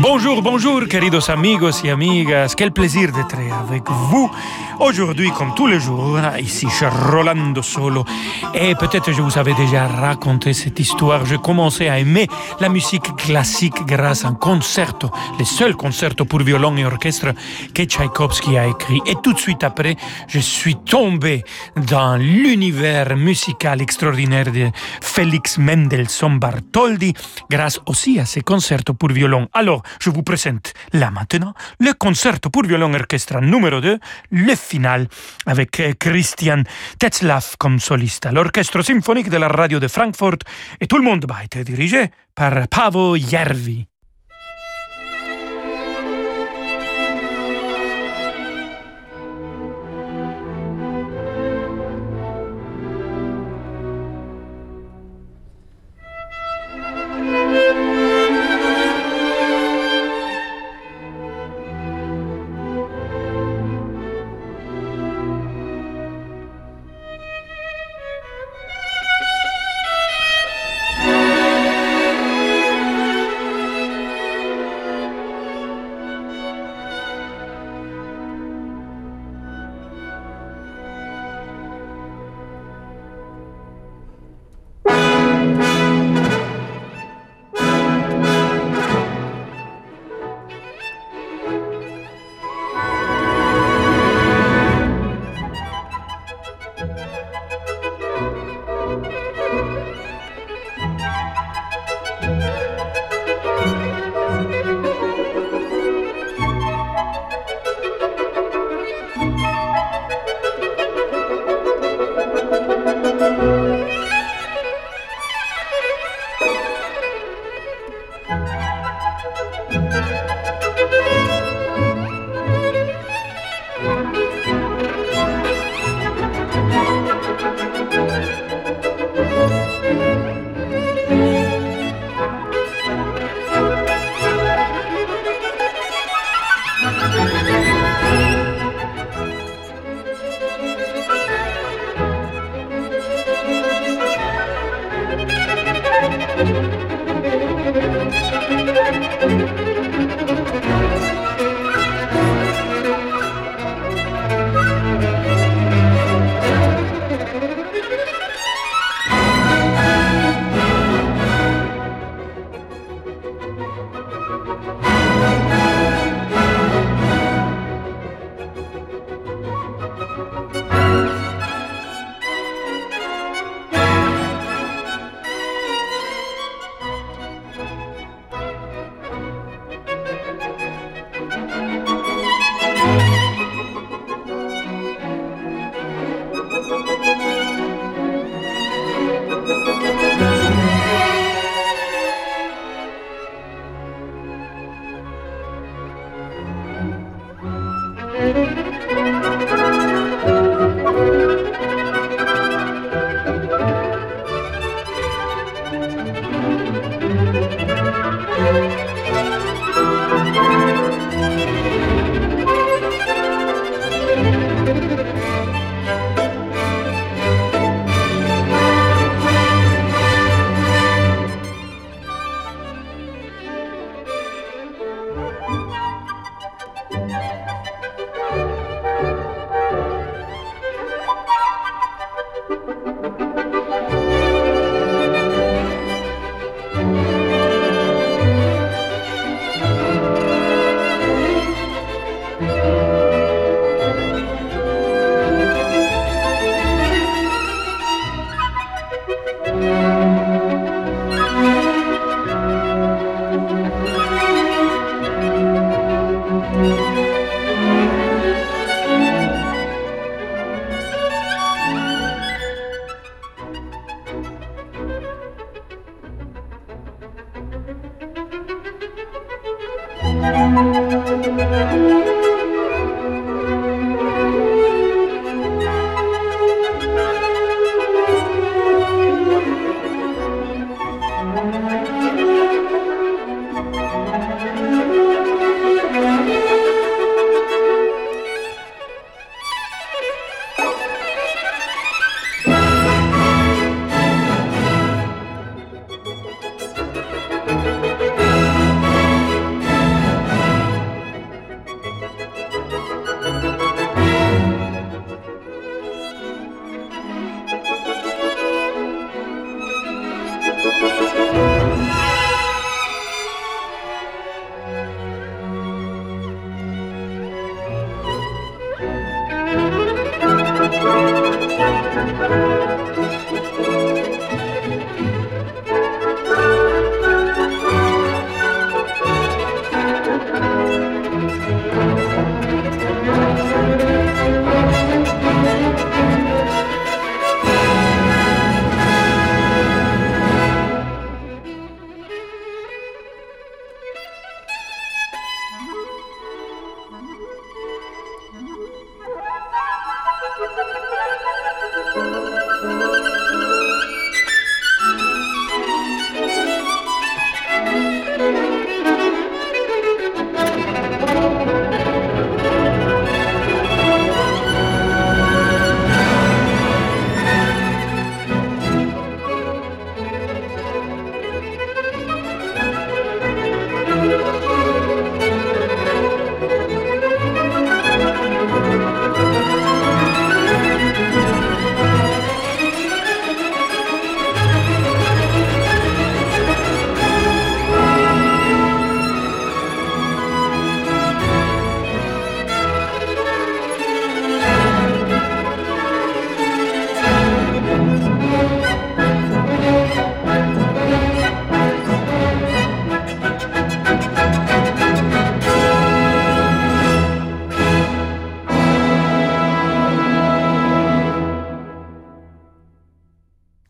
Bonjour, bonjour, queridos amigos y amigas. Quel plaisir d'être avec vous aujourd'hui, comme tous les jours, ici chez Rolando Solo. Et peut-être je vous avais déjà raconté cette histoire. J'ai commencé à aimer la musique classique grâce à un concerto, le seul concerto pour violon et orchestre que Tchaïkovski a écrit. Et tout de suite après, je suis tombé dans l'univers musical extraordinaire de Félix Mendelssohn Bartholdy grâce aussi à ces concertos pour violon. Alors, je vous présente là maintenant le concerto pour violon orchestre numéro 2, le final avec euh, Christian Tetzlaff comme soliste. L'orchestre symphonique de la radio de Francfort et tout le monde va être dirigé par Pavo Järvi.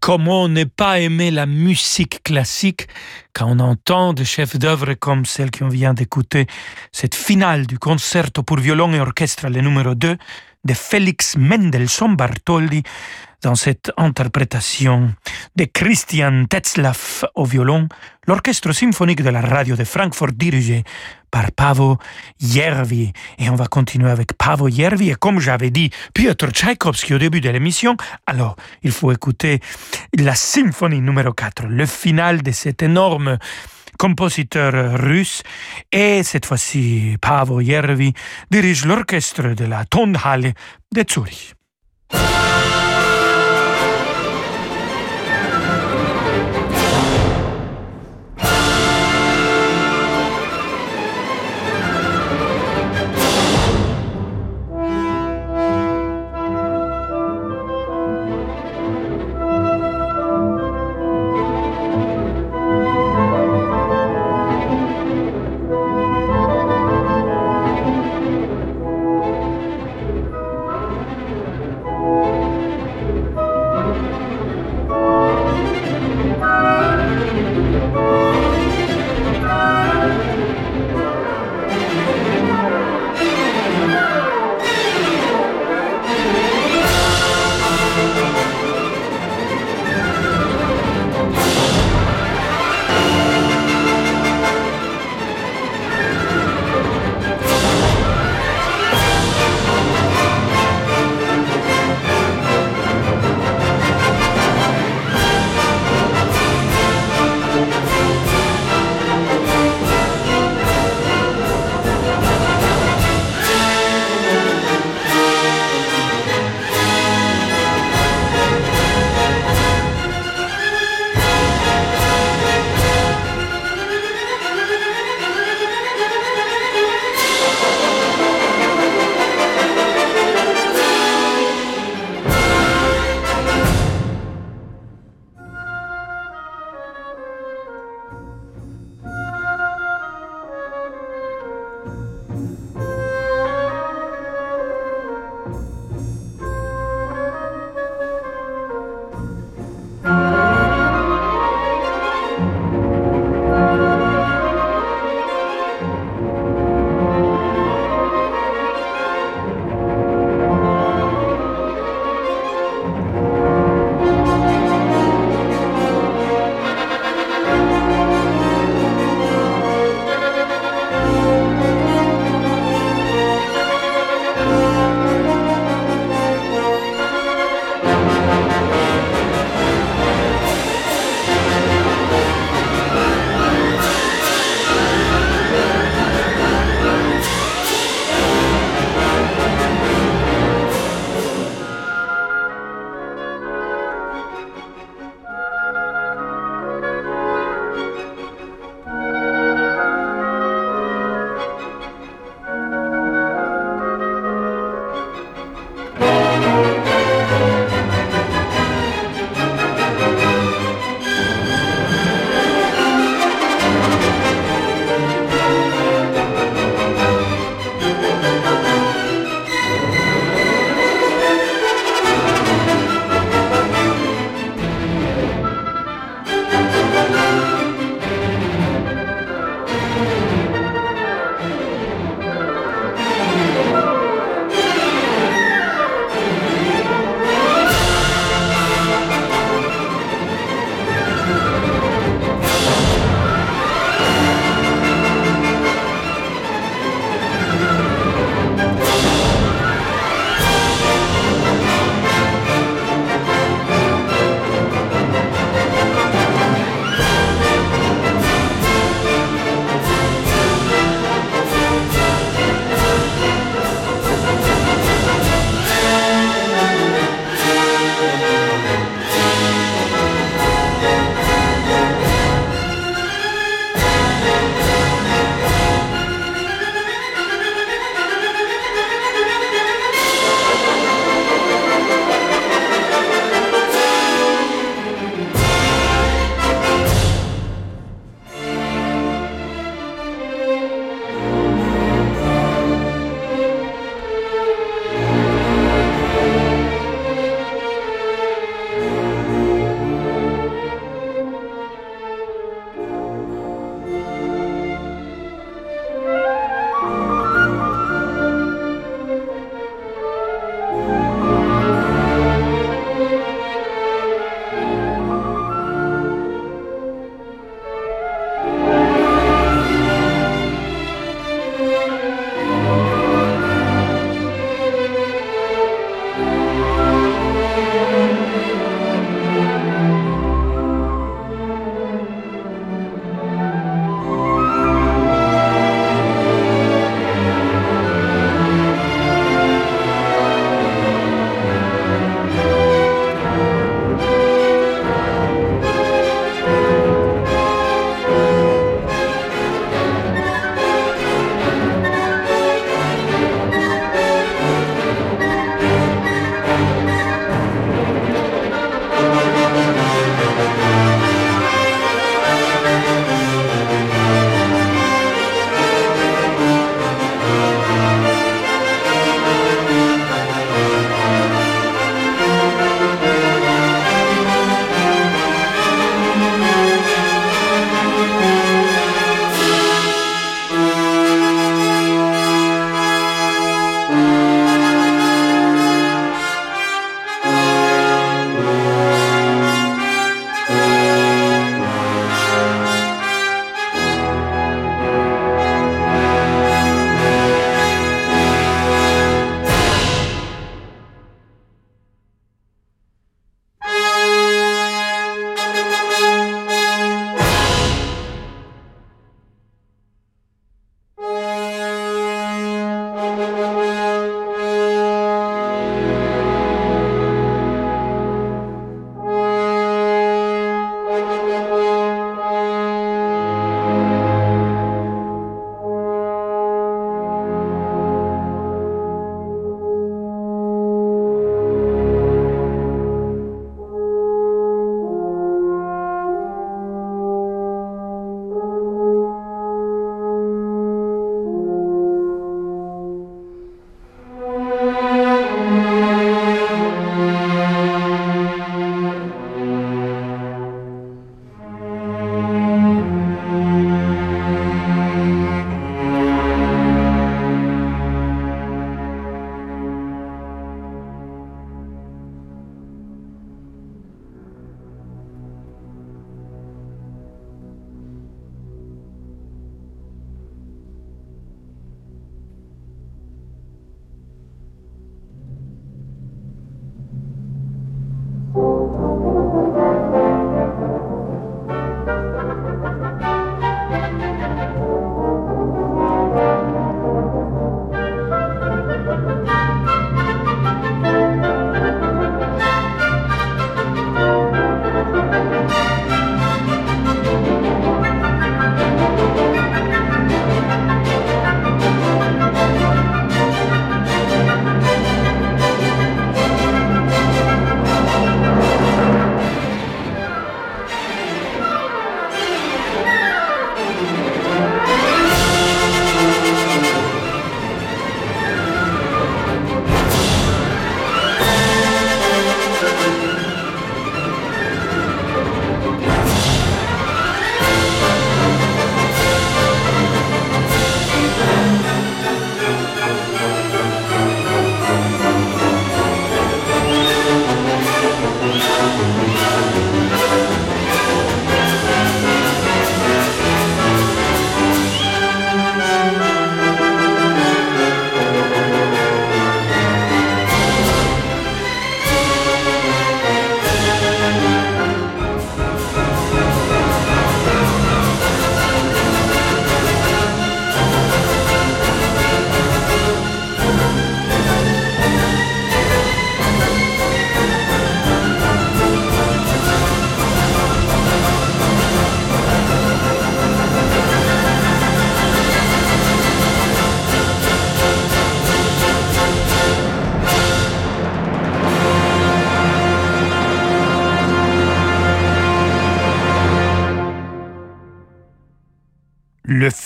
Comment ne pas aimer la musique classique quand on entend des chefs d'œuvre comme celle qu'on vient d'écouter, cette finale du concerto pour violon et orchestre, le numéro 2 de Félix Mendelssohn Bartholdy dans cette interprétation de Christian Tetzlaff au violon, l'orchestre symphonique de la radio de Francfort dirigé par Pavo Järvi. Et on va continuer avec Pavo Järvi. Et comme j'avais dit Piotr Tchaïkovski au début de l'émission, alors il faut écouter la symphonie numéro 4, le final de cet énorme compositeur russe. Et cette fois-ci, Pavo Järvi dirige l'orchestre de la Tonhalle de Zurich.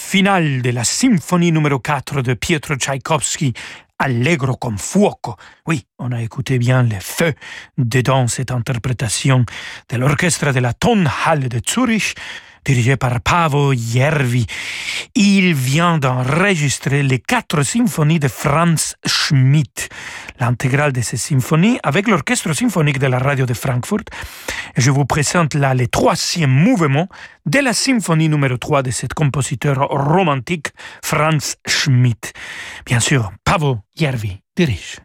Final de la symphonie numéro 4 de Pietro Tchaïkovski, Allegro con fuoco. Oui, on a écouté bien le feu dedans cette interprétation de l'orchestre de la Tonhalle de Zurich, dirigé par Pavo Järvi. Il vient d'enregistrer les quatre symphonies de Franz Schmidt, l'intégrale de ces symphonies avec l'orchestre symphonique de la radio de Francfort. Je vous présente là les troisième mouvement de la symphonie numéro 3 de cet compositeur romantique Franz Schmidt. Bien sûr, Pavo Järvi dirige.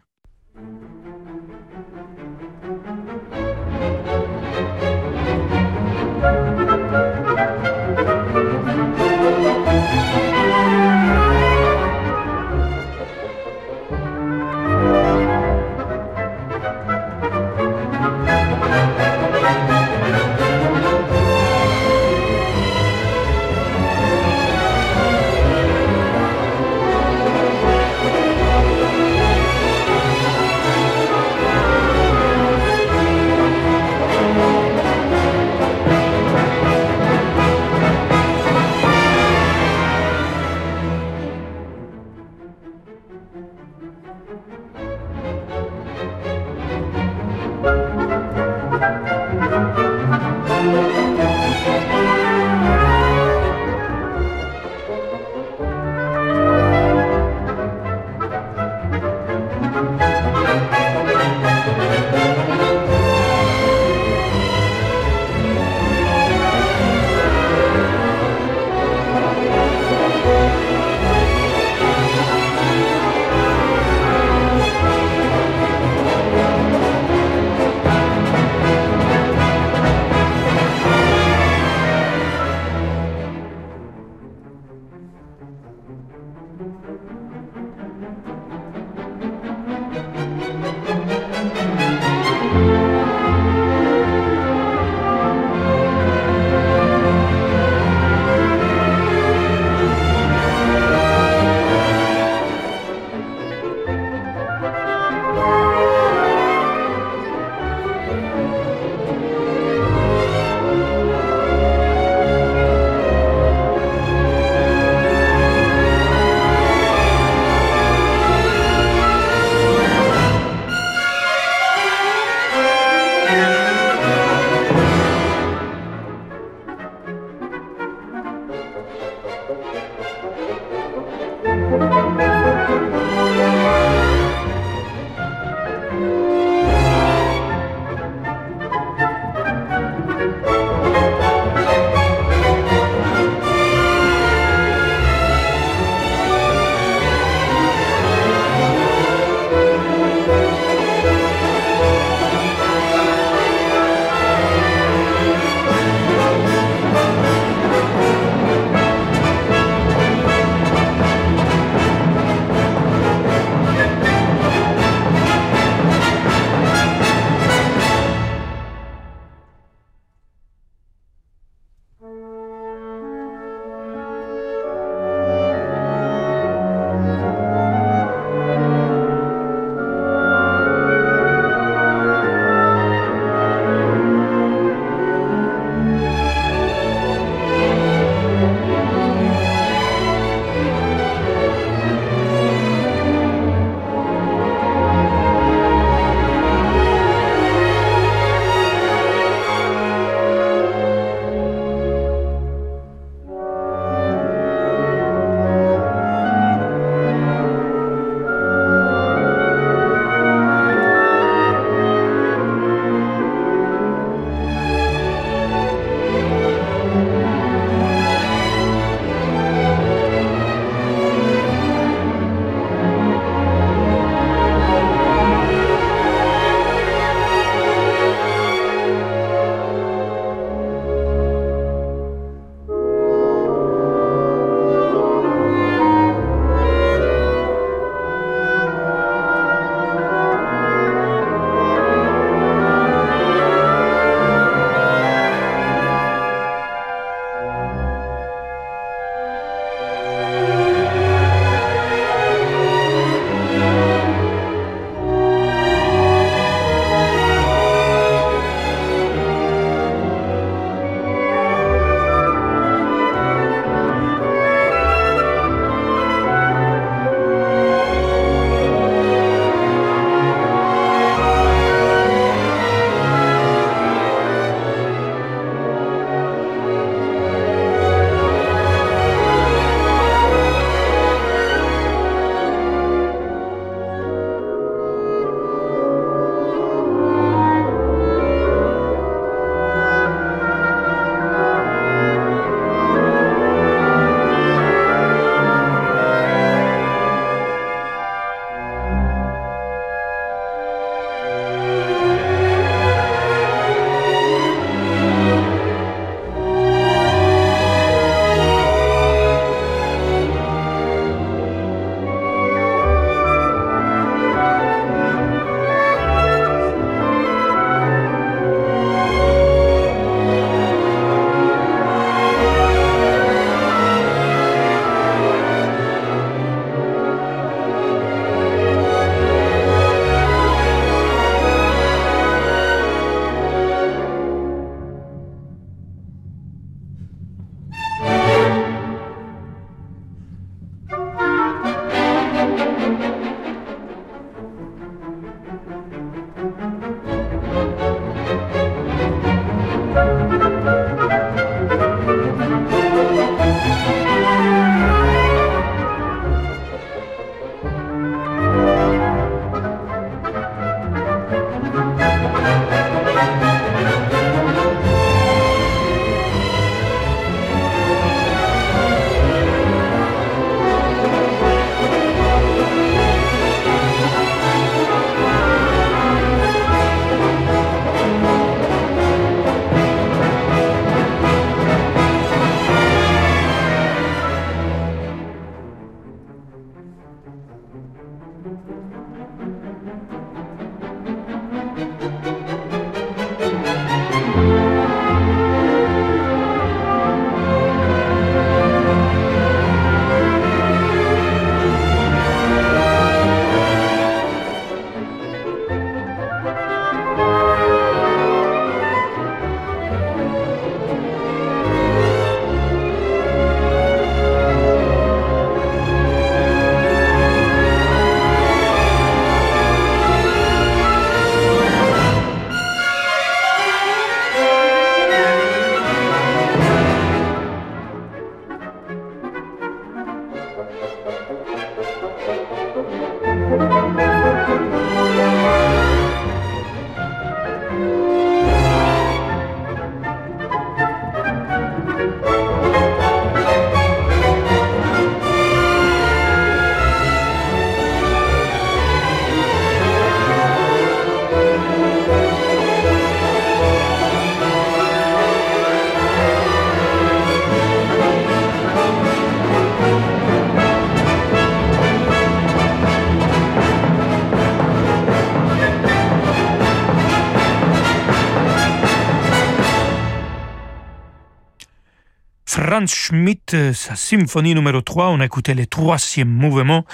Franz Schmidt, sa symphonie numéro 3, on a écouté le troisième mouvement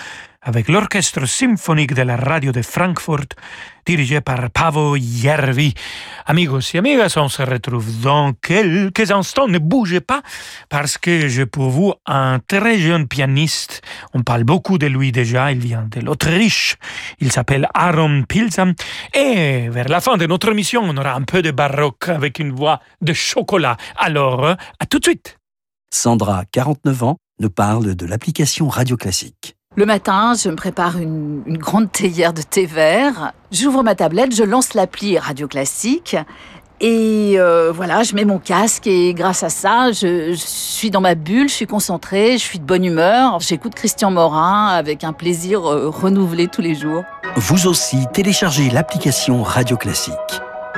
avec l'orchestre symphonique de la radio de Francfort, dirigé par Pavo Järvi. Amigos et amigas, on se retrouve dans quelques instants. Ne bougez pas, parce que j'ai pour vous un très jeune pianiste. On parle beaucoup de lui déjà, il vient de l'Autriche. Il s'appelle Aaron Pilsam. Et vers la fin de notre émission, on aura un peu de baroque avec une voix de chocolat. Alors, à tout de suite. Sandra, 49 ans, nous parle de l'application Radio Classique. Le matin, je me prépare une, une grande théière de thé vert. J'ouvre ma tablette, je lance l'appli Radio Classique. Et euh, voilà, je mets mon casque et grâce à ça, je, je, suis dans ma bulle, je suis concentrée, je suis de bonne humeur. J'écoute Christian Morin avec un plaisir euh, renouvelé tous les jours. Vous aussi, téléchargez l'application Radio Classique.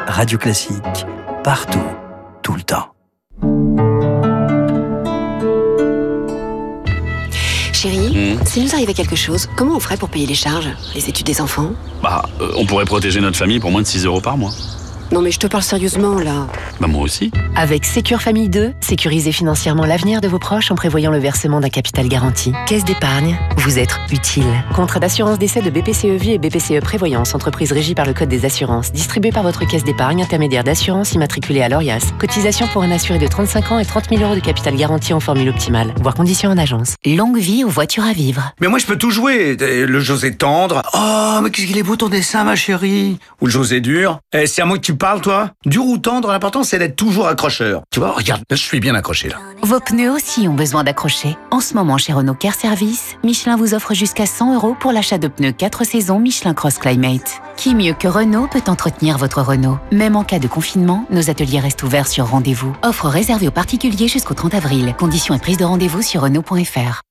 Radio Classique, partout, tout le temps. Chérie, mmh. s'il nous arrivait quelque chose, comment on ferait pour payer les charges Les études des enfants? Bah, euh, on pourrait protéger notre famille pour moins de 6 euros par mois. Non mais je te parle sérieusement là. Bah moi aussi. Avec Sécure Famille 2, sécurisez financièrement l'avenir de vos proches en prévoyant le versement d'un capital garanti. Caisse d'épargne, vous êtes utile. Contrat d'assurance d'essai de BPCE Vie et BPCE Prévoyance, entreprise régie par le Code des assurances, distribué par votre caisse d'épargne intermédiaire d'assurance immatriculée à l'ORIAS. Cotisation pour un assuré de 35 ans et 30 000 euros de capital garanti en formule optimale. Voire conditions en agence. Longue vie aux voitures à vivre. Mais moi je peux tout jouer. Le José tendre. Oh, mais qu'est-ce qu'il est beau ton dessin, ma chérie. Ou le José dur. Eh, c'est à moi que tu parles, toi Dur ou tendre, l'important c'est d'être toujours accrocheur. Tu vois, regarde, je suis bien accroché là. Vos pneus aussi ont besoin d'accrocher. En ce moment, chez Renault Care Service, Michelin vous offre jusqu'à 100 euros pour l'achat de pneus 4 saisons Michelin Cross Climate. Qui mieux que Renault peut entretenir votre Renault? Même en cas de confinement, nos ateliers restent ouverts sur rendez-vous. Offre réservée aux particuliers jusqu'au 30 avril. Conditions et prise de rendez-vous sur Renault.fr.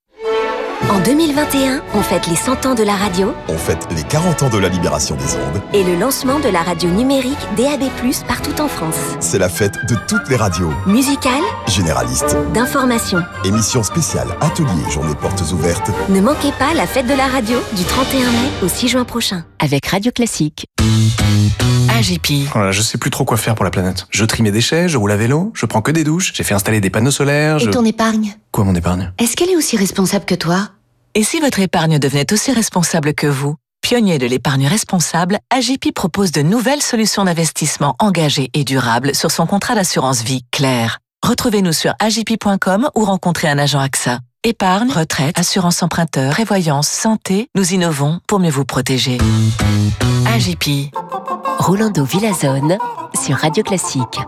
En 2021, on fête les 100 ans de la radio. On fête les 40 ans de la libération des ondes. Et le lancement de la radio numérique DAB+, partout en France. C'est la fête de toutes les radios. Musicales. Généralistes. D'information. Émissions spéciales, ateliers, journées portes ouvertes. Ne manquez pas la fête de la radio du 31 mai au 6 juin prochain. Avec Radio Classique. AGP. Voilà, je sais plus trop quoi faire pour la planète. Je trie mes déchets, je roule à vélo, je prends que des douches, j'ai fait installer des panneaux solaires, Et ton épargne? Quoi mon épargne Est-ce qu'elle est aussi responsable que toi? Et si votre épargne devenait aussi responsable que vous? Pionnier de l'épargne responsable, AGP propose de nouvelles solutions d'investissement engagées et durables sur son contrat d'assurance vie clair. Retrouvez-nous sur agp.com ou rencontrez un agent AXA. Épargne, retraite, assurance emprunteur, prévoyance, santé, nous innovons pour mieux vous protéger. AGP. Rolando Villazone sur Radio Classique.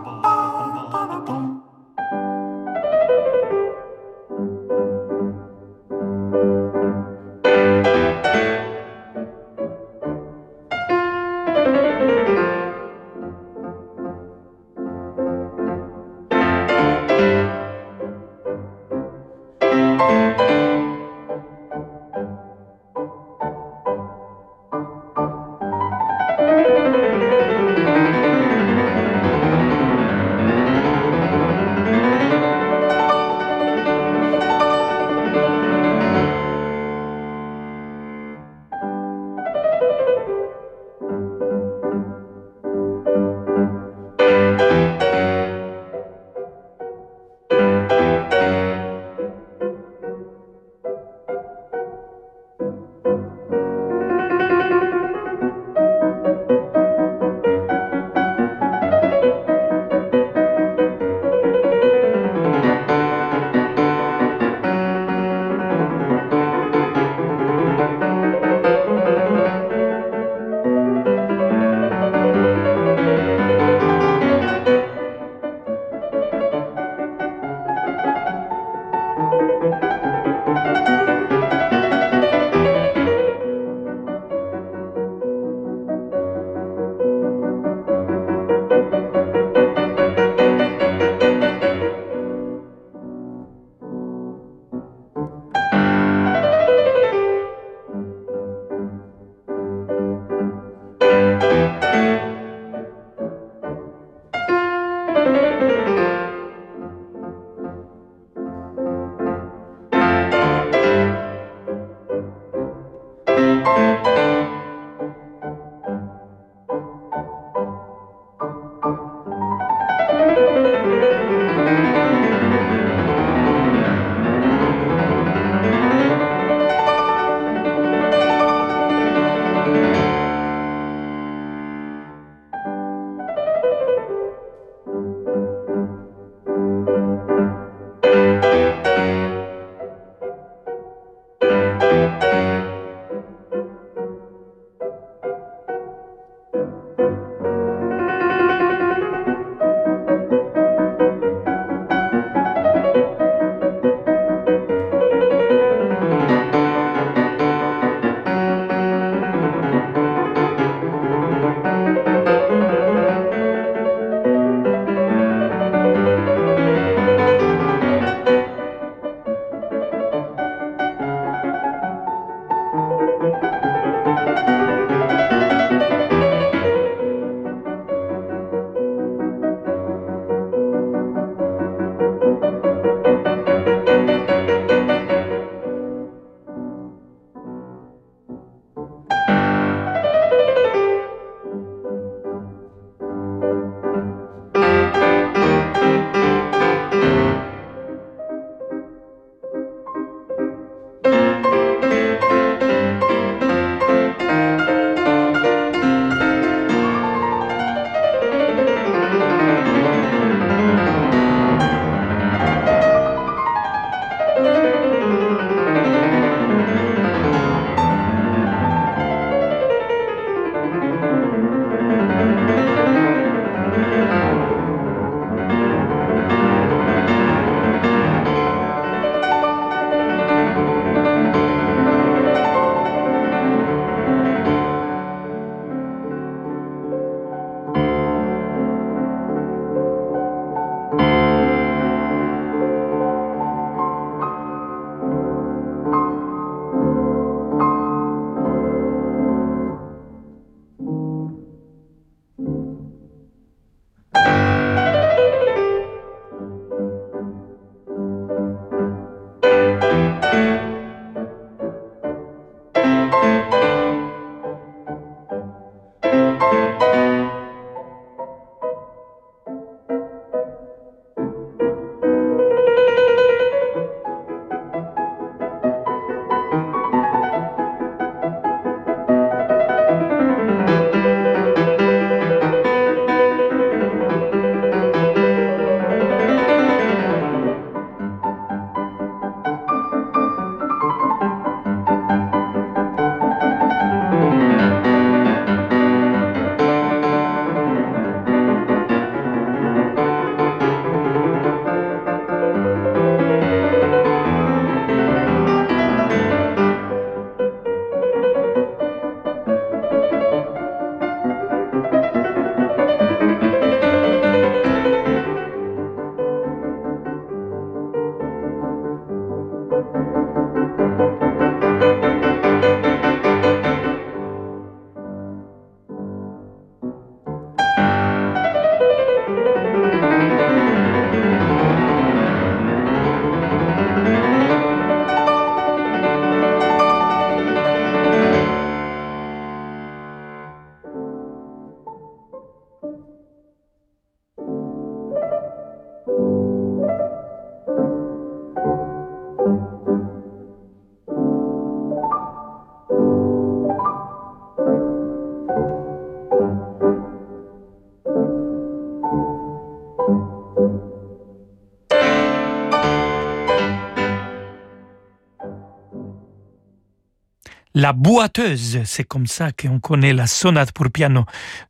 La boiteuse, c'est comme ça qu'on connaît la sonate pour piano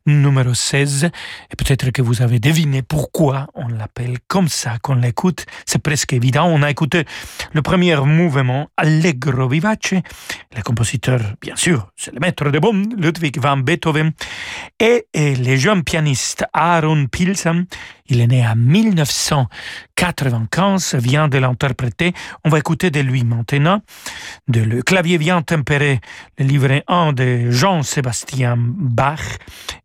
numéro 16. Et peut-être que vous avez deviné pourquoi on l'appelle comme ça, qu'on l'écoute. C'est presque évident. On a écouté le premier mouvement, Allegro vivace. Le compositeur, bien sûr, c'est le maître de bon, Ludwig van Beethoven. Et, et le jeune pianiste Aaron Pilsam, il est né en 1995, vient de l'interpréter. On va écouter de lui maintenant, de Le clavier bien tempéré, le livret 1 de Jean-Sébastien Bach.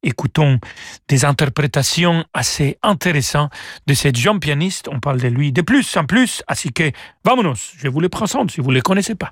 Écoutons des interprétations assez intéressantes de ce jeune pianiste. On parle de lui de plus en plus, ainsi que, vamonos, je vous le présente si vous ne le connaissez pas.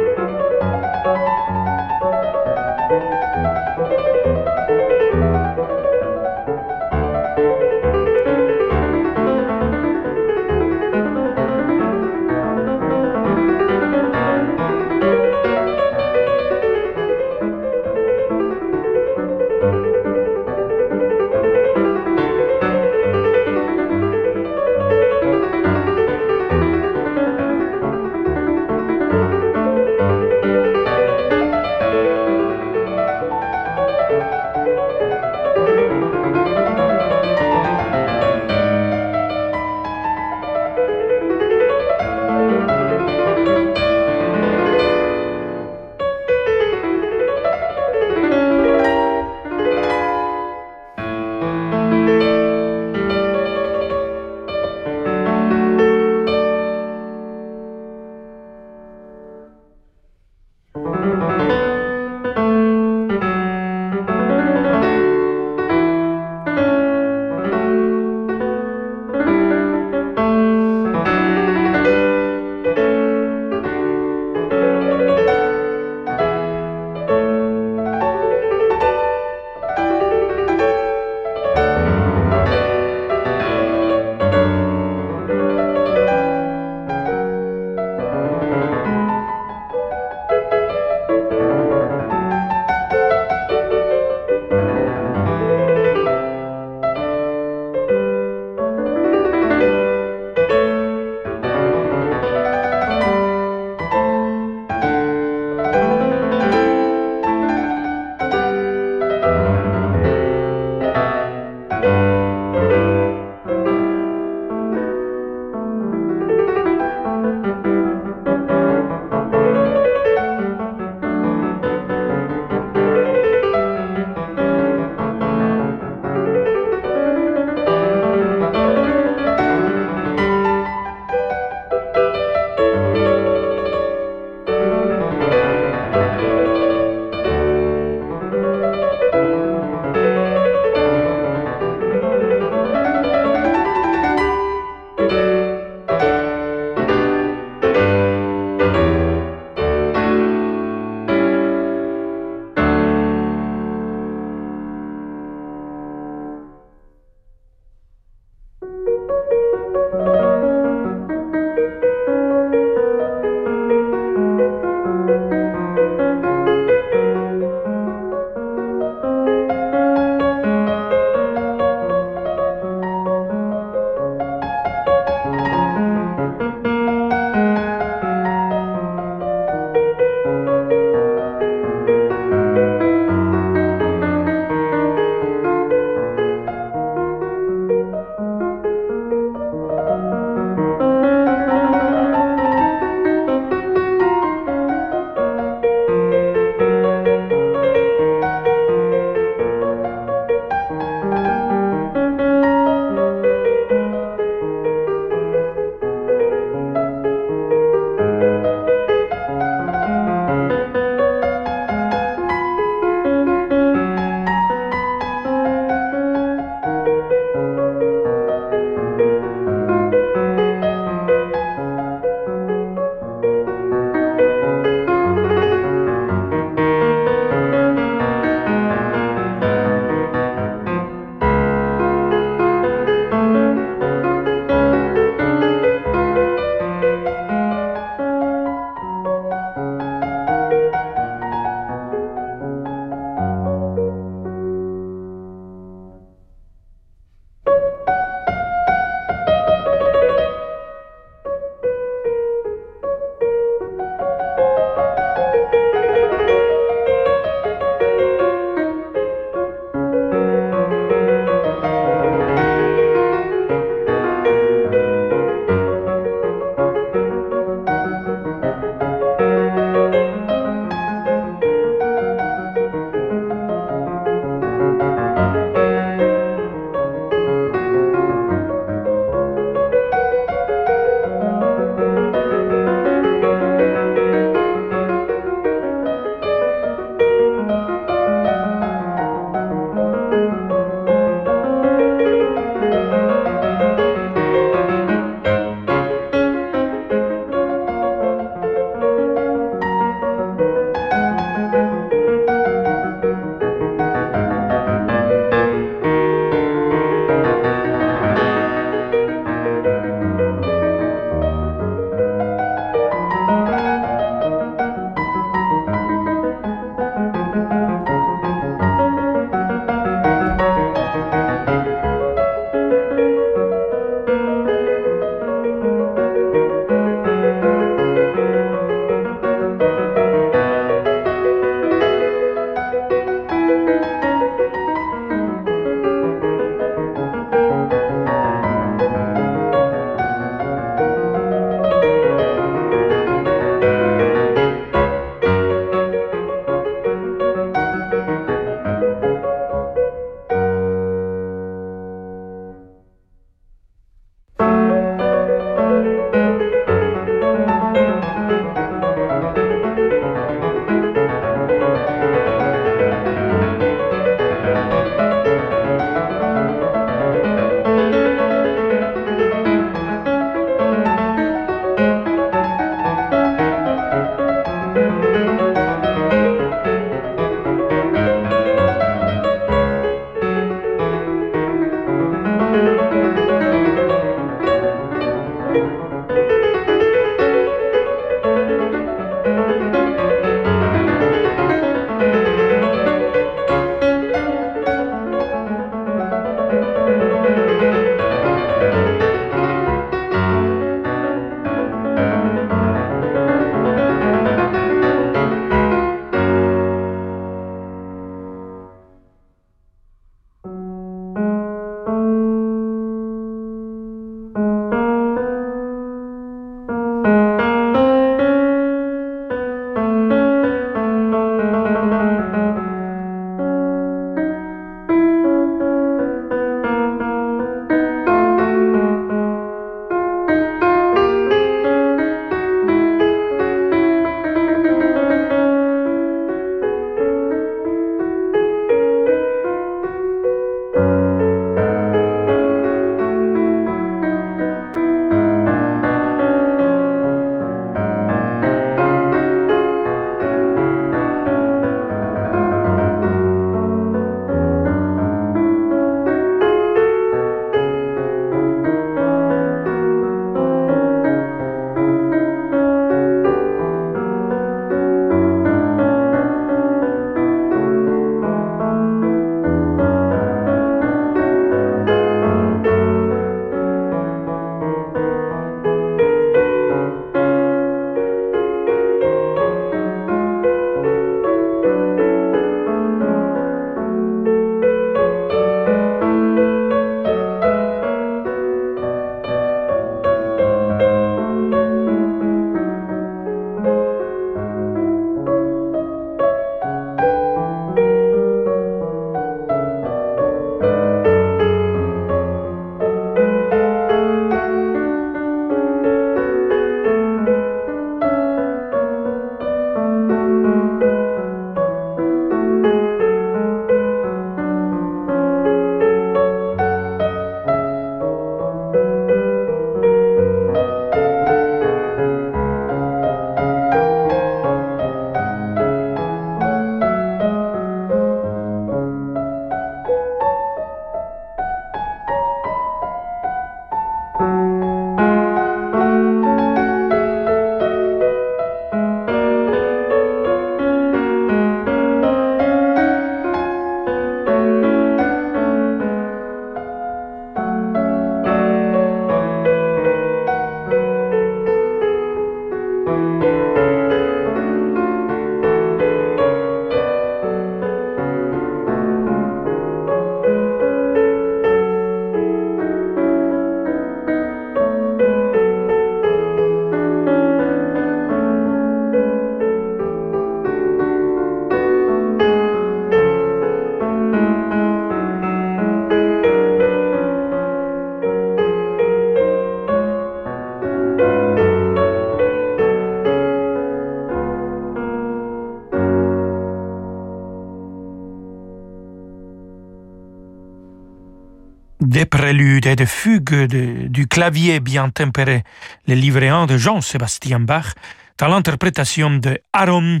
Des fugues de- du clavier bien tempéré, le livret 1 de Jean-Sébastien Bach, dans l'interprétation de Aaron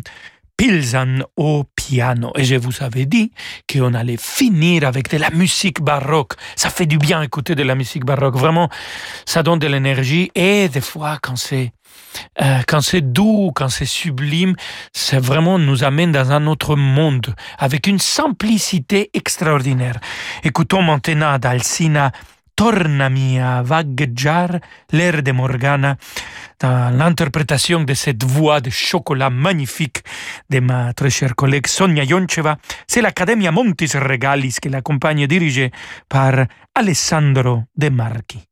Pilsan au piano. Et je vous avais dit qu'on allait finir avec de la musique baroque. Ça fait du bien écouter de la musique baroque. Vraiment, ça donne de l'énergie. Et des fois, quand c'est euh, quand c'est doux, quand c'est sublime, c'est vraiment nous amène dans un autre monde avec une simplicité extraordinaire. Écoutons maintenant d'Alcina Tornami a vagheggiare l'air de Morgana dans l'interprétation de cette voix de chocolat magnifique de ma très chère collègue Sonia Yoncheva. C'est l'Accademia Montis Regalis qui l'accompagne dirigée par Alessandro De Marchi.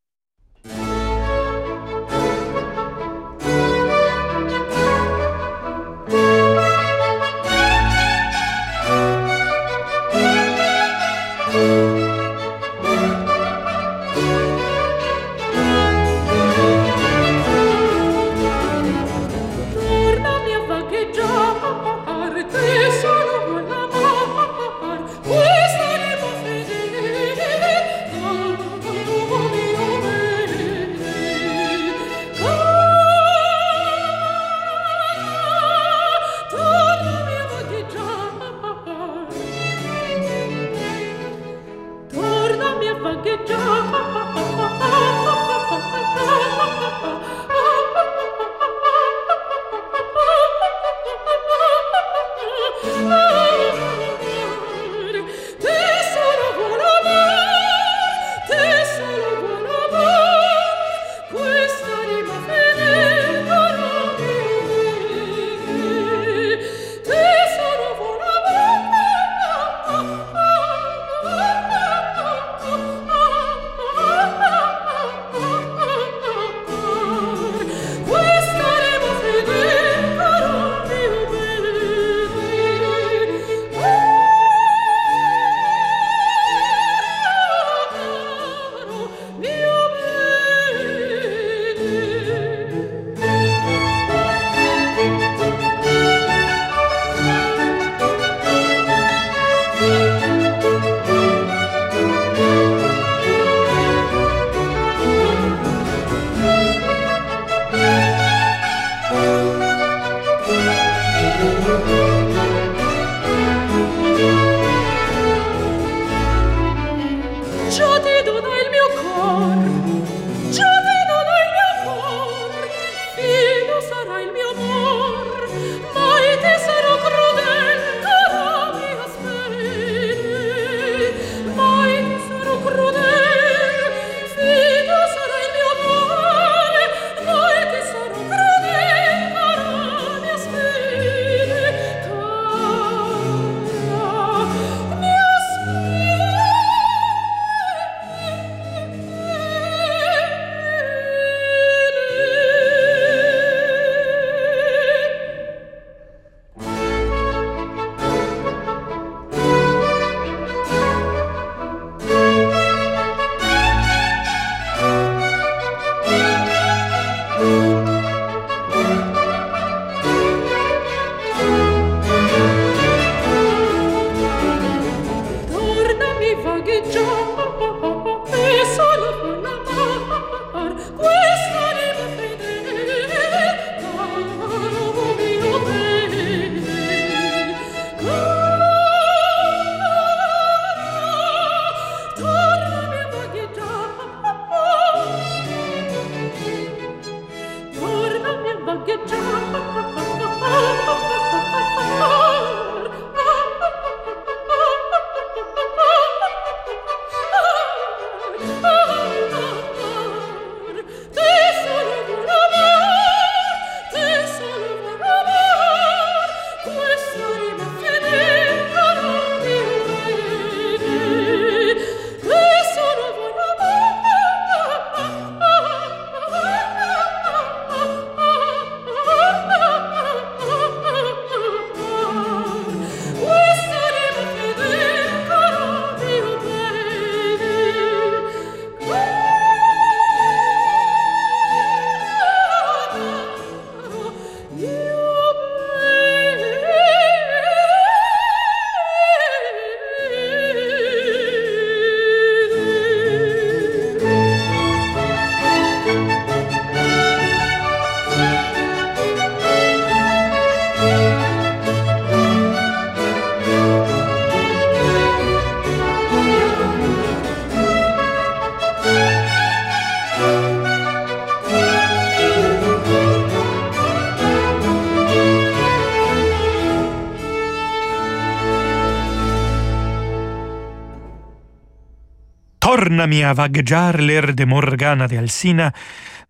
Tornami a vagheggiare l'air de Morgana de Alsina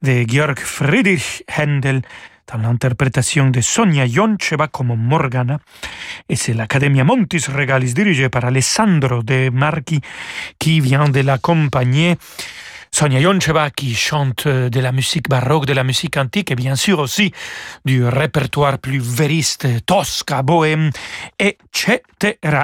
de Georg Friedrich Händel dans l'interprétation de Sonia Joncheva comme Morgana. Et c'est l'Academia Montis Regalis dirigée par Alessandro De Marchi qui vient de l'accompagner. Sonia Joncheva qui chante de la musique baroque, de la musique antique et bien sûr aussi du répertoire plus vériste, tosca, bohème, etc.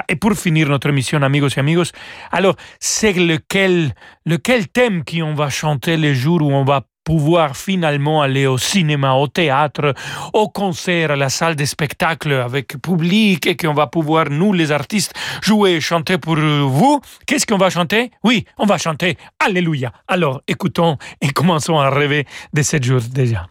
Et pour finir notre émission, amigos et amigos, alors c'est lequel, lequel thème qu'on va chanter les jours où on va pouvoir finalement aller au cinéma, au théâtre, au concert, à la salle de spectacle avec public et qu'on va pouvoir, nous les artistes, jouer et chanter pour vous. Qu'est-ce qu'on va chanter? Oui, on va chanter Alléluia. Alors écoutons et commençons à rêver de ce jour déjà.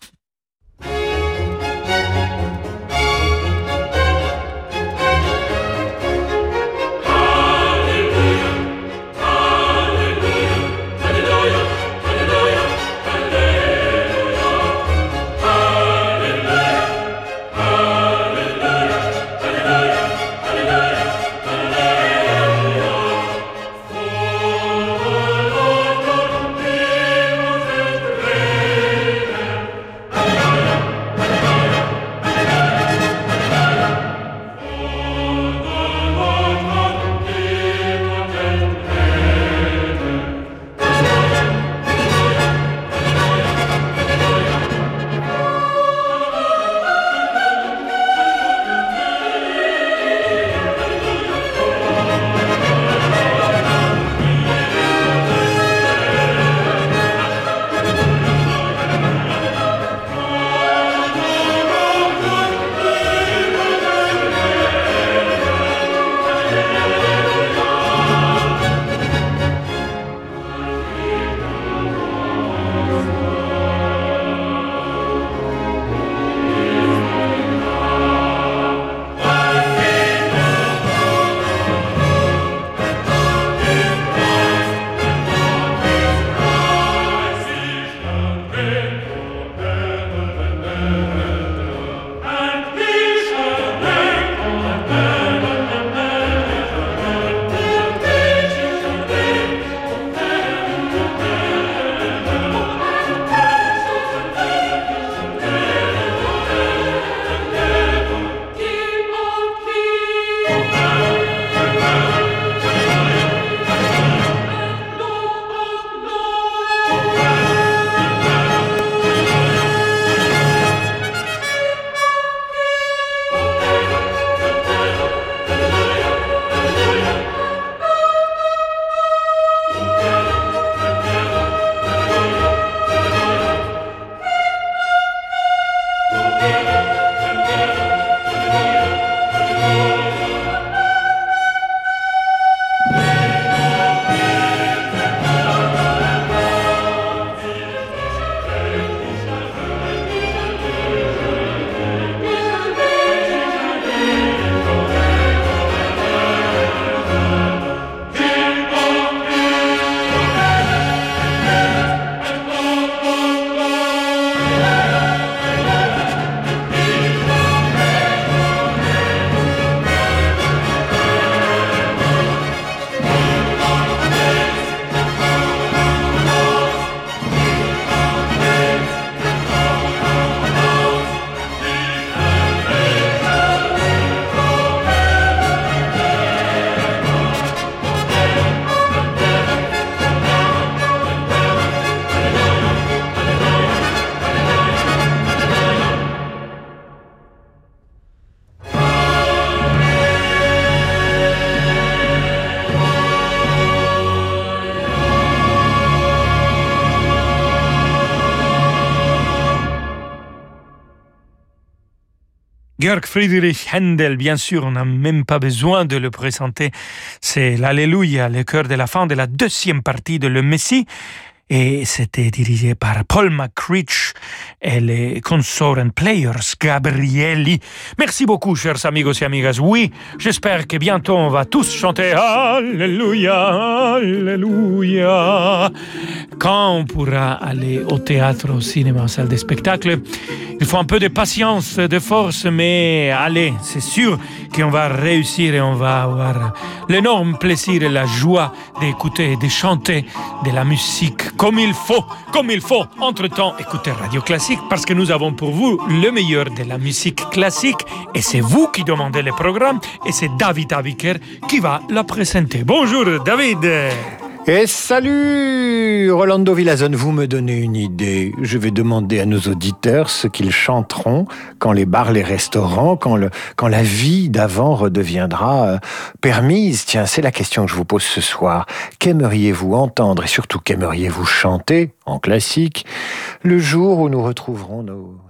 Georg Friedrich Händel, bien sûr, on n'a même pas besoin de le présenter. C'est l'Alléluia, le cœur de la fin de la deuxième partie de Le Messie. Et c'était dirigé par Paul McCreech et les Consort and Players Gabrielli. Merci beaucoup, chers amigos et amigas. Oui, j'espère que bientôt on va tous chanter Alléluia, Alléluia. Quand on pourra aller au théâtre, au cinéma, en salle de spectacle, il faut un peu de patience, de force, mais allez, c'est sûr qu'on va réussir et on va avoir l'énorme plaisir et la joie d'écouter et de chanter de la musique comme il faut, comme il faut. Entre-temps, écoutez Radio Classique parce que nous avons pour vous le meilleur de la musique classique et c'est vous qui demandez le programme et c'est David Abiker qui va la présenter. Bonjour David et salut Rolando Villazone, vous me donnez une idée. Je vais demander à nos auditeurs ce qu'ils chanteront quand les bars, les restaurants, quand, le, quand la vie d'avant redeviendra euh, permise. Tiens, c'est la question que je vous pose ce soir. Qu'aimeriez-vous entendre et surtout qu'aimeriez-vous chanter en classique le jour où nous retrouverons nos, nos